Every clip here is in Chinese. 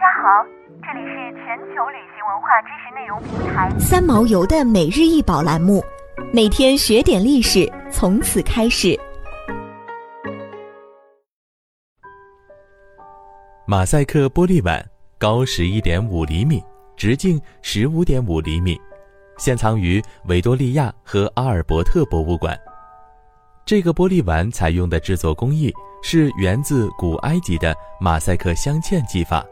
家好，这里是全球旅行文化知识内容平台三毛游的每日一宝栏目，每天学点历史，从此开始。马赛克玻璃碗高十一点五厘米，直径十五点五厘米，现藏于维多利亚和阿尔伯特博物馆。这个玻璃碗采用的制作工艺是源自古埃及的马赛克镶嵌技法。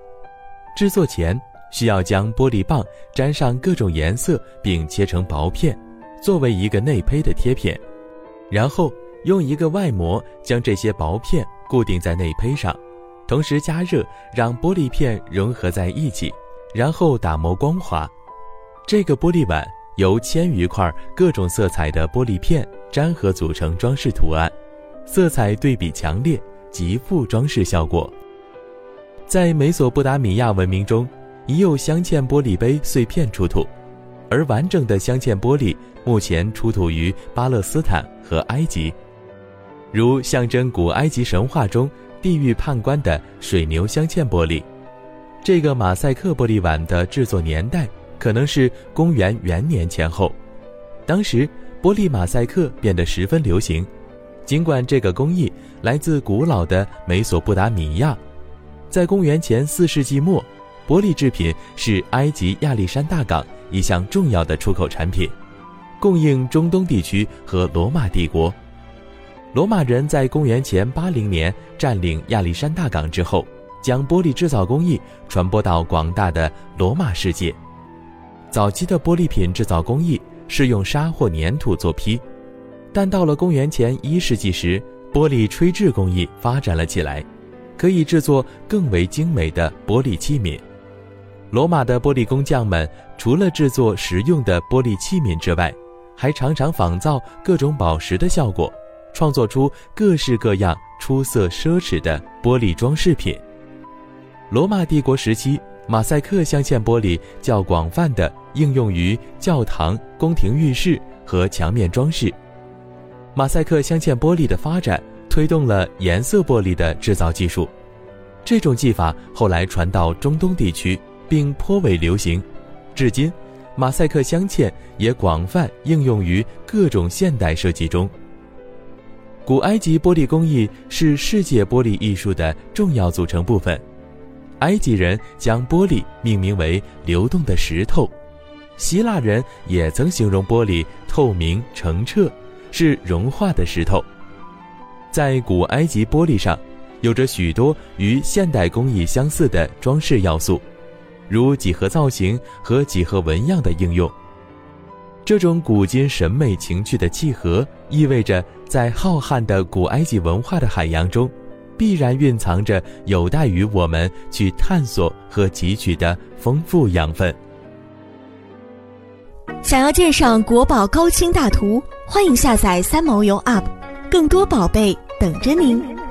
制作前需要将玻璃棒沾上各种颜色，并切成薄片，作为一个内胚的贴片，然后用一个外膜将这些薄片固定在内胚上，同时加热让玻璃片融合在一起，然后打磨光滑。这个玻璃碗。由千余块各种色彩的玻璃片粘合组成装饰图案，色彩对比强烈，极富装饰效果。在美索不达米亚文明中，已有镶嵌玻璃杯碎片出土，而完整的镶嵌玻璃目前出土于巴勒斯坦和埃及，如象征古埃及神话中地狱判官的水牛镶嵌玻璃。这个马赛克玻璃碗的制作年代。可能是公元元年前后，当时玻璃马赛克变得十分流行。尽管这个工艺来自古老的美索不达米亚，在公元前四世纪末，玻璃制品是埃及亚历山大港一项重要的出口产品，供应中东地区和罗马帝国。罗马人在公元前八零年占领亚历山大港之后，将玻璃制造工艺传播到广大的罗马世界。早期的玻璃品制造工艺是用沙或粘土做坯，但到了公元前一世纪时，玻璃吹制工艺发展了起来，可以制作更为精美的玻璃器皿。罗马的玻璃工匠们除了制作实用的玻璃器皿之外，还常常仿造各种宝石的效果，创作出各式各样出色奢侈的玻璃装饰品。罗马帝国时期。马赛克镶嵌玻璃较广泛的应用于教堂、宫廷浴室和墙面装饰。马赛克镶嵌玻璃的发展推动了颜色玻璃的制造技术。这种技法后来传到中东地区，并颇为流行。至今，马赛克镶嵌也广泛应用于各种现代设计中。古埃及玻璃工艺是世界玻璃艺术的重要组成部分。埃及人将玻璃命名为流动的石头，希腊人也曾形容玻璃透明澄澈，是融化的石头。在古埃及玻璃上，有着许多与现代工艺相似的装饰要素，如几何造型和几何纹样的应用。这种古今审美情趣的契合，意味着在浩瀚的古埃及文化的海洋中。必然蕴藏着有待于我们去探索和汲取的丰富养分。想要鉴赏国宝高清大图，欢迎下载三毛游 App，更多宝贝等着您。